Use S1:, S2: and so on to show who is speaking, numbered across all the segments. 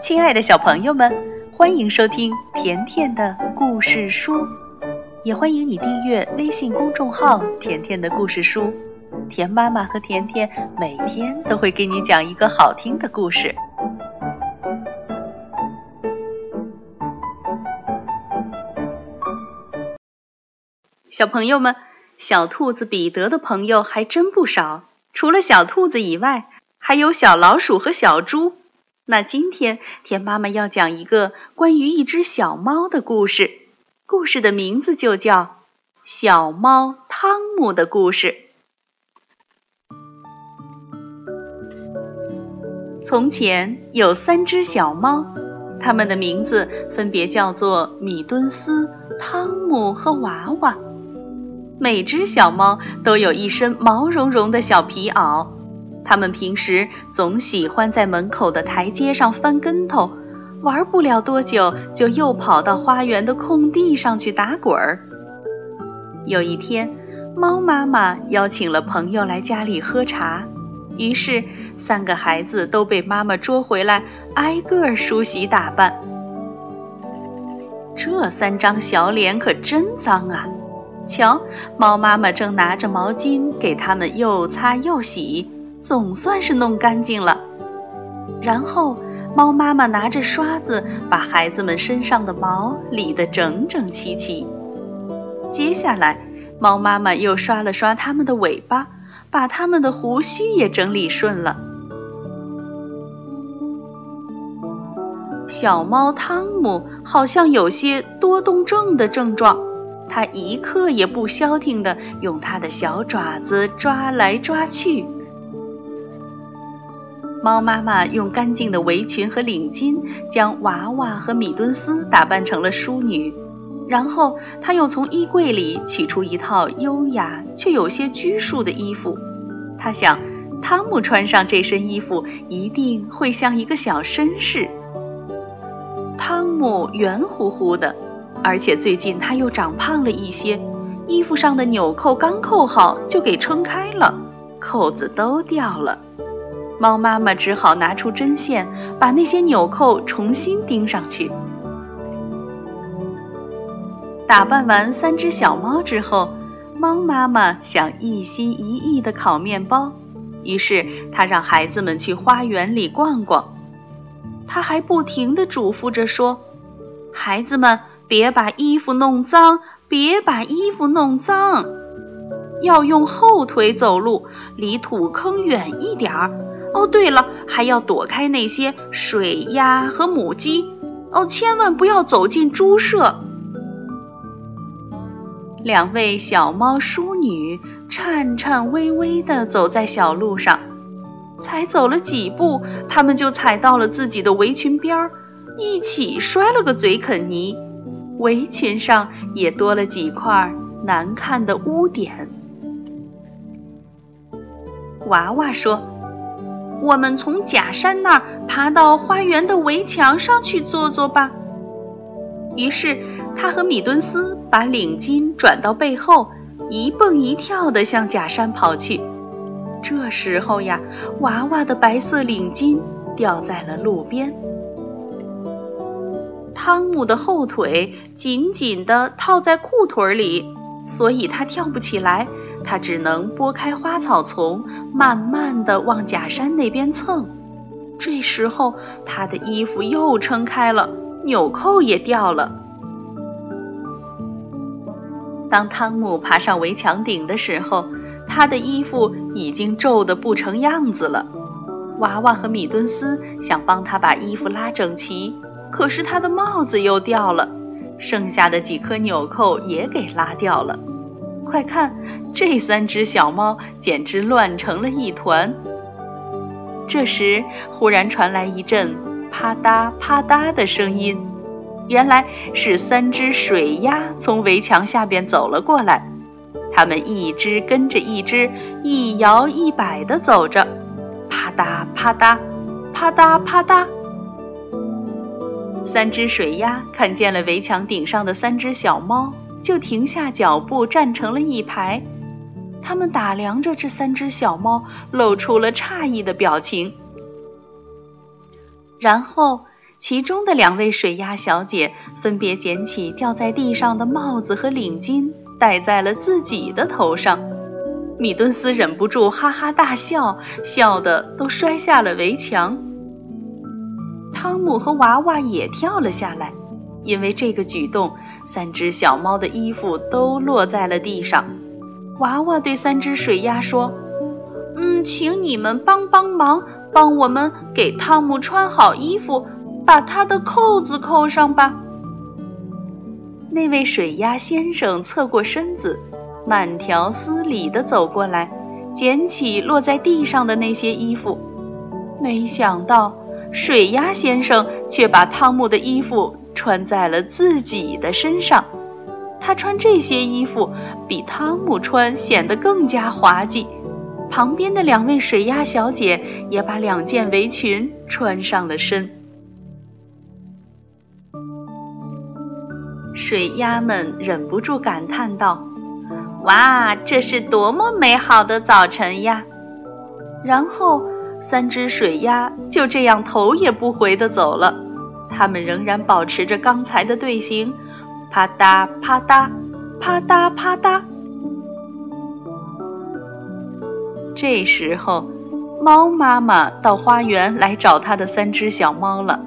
S1: 亲爱的小朋友们，欢迎收听甜甜的故事书，也欢迎你订阅微信公众号“甜甜的故事书”。甜妈妈和甜甜每天都会给你讲一个好听的故事。小朋友们，小兔子彼得的朋友还真不少，除了小兔子以外，还有小老鼠和小猪。那今天，田妈妈要讲一个关于一只小猫的故事，故事的名字就叫《小猫汤姆的故事》。从前有三只小猫，它们的名字分别叫做米敦斯、汤姆和娃娃。每只小猫都有一身毛茸茸的小皮袄。他们平时总喜欢在门口的台阶上翻跟头，玩不了多久就又跑到花园的空地上去打滚儿。有一天，猫妈妈邀请了朋友来家里喝茶，于是三个孩子都被妈妈捉回来，挨个梳洗打扮。这三张小脸可真脏啊！瞧，猫妈妈正拿着毛巾给他们又擦又洗。总算是弄干净了，然后猫妈妈拿着刷子把孩子们身上的毛理得整整齐齐。接下来，猫妈妈又刷了刷它们的尾巴，把它们的胡须也整理顺了。小猫汤姆好像有些多动症的症状，它一刻也不消停地用它的小爪子抓来抓去。猫妈妈用干净的围裙和领巾将娃娃和米敦斯打扮成了淑女，然后她又从衣柜里取出一套优雅却有些拘束的衣服。她想，汤姆穿上这身衣服一定会像一个小绅士。汤姆圆乎乎的，而且最近他又长胖了一些，衣服上的纽扣刚扣好就给撑开了，扣子都掉了。猫妈妈只好拿出针线，把那些纽扣重新钉上去。打扮完三只小猫之后，猫妈妈想一心一意地烤面包，于是她让孩子们去花园里逛逛。她还不停地嘱咐着说：“孩子们，别把衣服弄脏，别把衣服弄脏，要用后腿走路，离土坑远一点儿。”哦，对了，还要躲开那些水鸭和母鸡。哦，千万不要走进猪舍。两位小猫淑女颤颤巍巍地走在小路上，才走了几步，他们就踩到了自己的围裙边儿，一起摔了个嘴啃泥，围裙上也多了几块难看的污点。娃娃说。我们从假山那儿爬到花园的围墙上去坐坐吧。于是，他和米敦斯把领巾转到背后，一蹦一跳地向假山跑去。这时候呀，娃娃的白色领巾掉在了路边。汤姆的后腿紧紧地套在裤腿里，所以他跳不起来。他只能拨开花草丛，慢慢地往假山那边蹭。这时候，他的衣服又撑开了，纽扣也掉了。当汤姆爬上围墙顶的时候，他的衣服已经皱得不成样子了。娃娃和米敦斯想帮他把衣服拉整齐，可是他的帽子又掉了，剩下的几颗纽扣也给拉掉了。快看，这三只小猫简直乱成了一团。这时，忽然传来一阵啪嗒啪嗒的声音，原来是三只水鸭从围墙下边走了过来。它们一只跟着一只，一摇一摆地走着，啪嗒啪嗒，啪嗒啪嗒。三只水鸭看见了围墙顶上的三只小猫。就停下脚步，站成了一排。他们打量着这三只小猫，露出了诧异的表情。然后，其中的两位水鸭小姐分别捡起掉在地上的帽子和领巾，戴在了自己的头上。米顿斯忍不住哈哈大笑，笑得都摔下了围墙。汤姆和娃娃也跳了下来，因为这个举动，三只小猫的衣服都落在了地上。娃娃对三只水鸭说：“嗯，请你们帮帮忙，帮我们给汤姆穿好衣服。”把他的扣子扣上吧。那位水鸭先生侧过身子，慢条斯理地走过来，捡起落在地上的那些衣服。没想到，水鸭先生却把汤姆的衣服穿在了自己的身上。他穿这些衣服比汤姆穿显得更加滑稽。旁边的两位水鸭小姐也把两件围裙穿上了身。水鸭们忍不住感叹道：“哇，这是多么美好的早晨呀！”然后，三只水鸭就这样头也不回地走了。它们仍然保持着刚才的队形，啪嗒啪嗒，啪嗒啪嗒。这时候，猫妈妈到花园来找它的三只小猫了。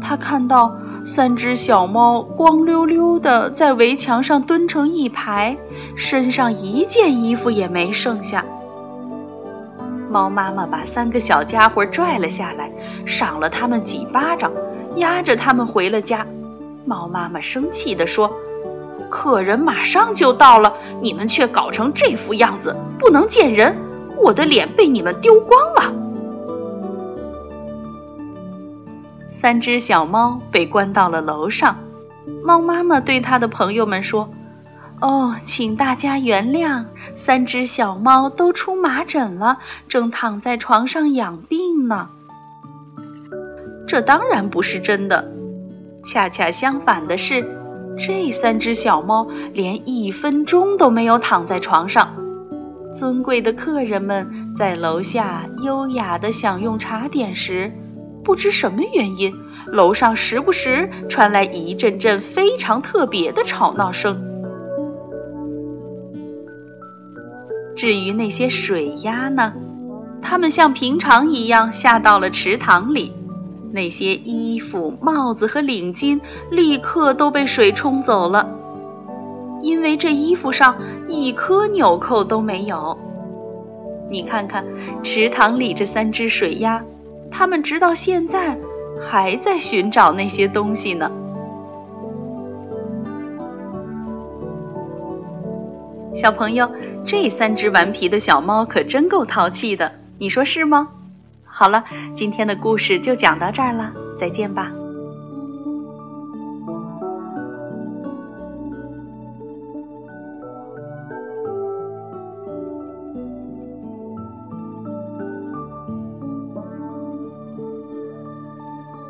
S1: 它看到。三只小猫光溜溜的在围墙上蹲成一排，身上一件衣服也没剩下。猫妈妈把三个小家伙拽了下来，赏了他们几巴掌，压着他们回了家。猫妈妈生气地说：“客人马上就到了，你们却搞成这副样子，不能见人，我的脸被你们丢光了。”三只小猫被关到了楼上，猫妈妈对它的朋友们说：“哦，请大家原谅，三只小猫都出麻疹了，正躺在床上养病呢。”这当然不是真的，恰恰相反的是，这三只小猫连一分钟都没有躺在床上。尊贵的客人们在楼下优雅地享用茶点时。不知什么原因，楼上时不时传来一阵阵非常特别的吵闹声。至于那些水鸭呢，它们像平常一样下到了池塘里。那些衣服、帽子和领巾立刻都被水冲走了，因为这衣服上一颗纽扣都没有。你看看池塘里这三只水鸭。它们直到现在还在寻找那些东西呢。小朋友，这三只顽皮的小猫可真够淘气的，你说是吗？好了，今天的故事就讲到这儿了，再见吧。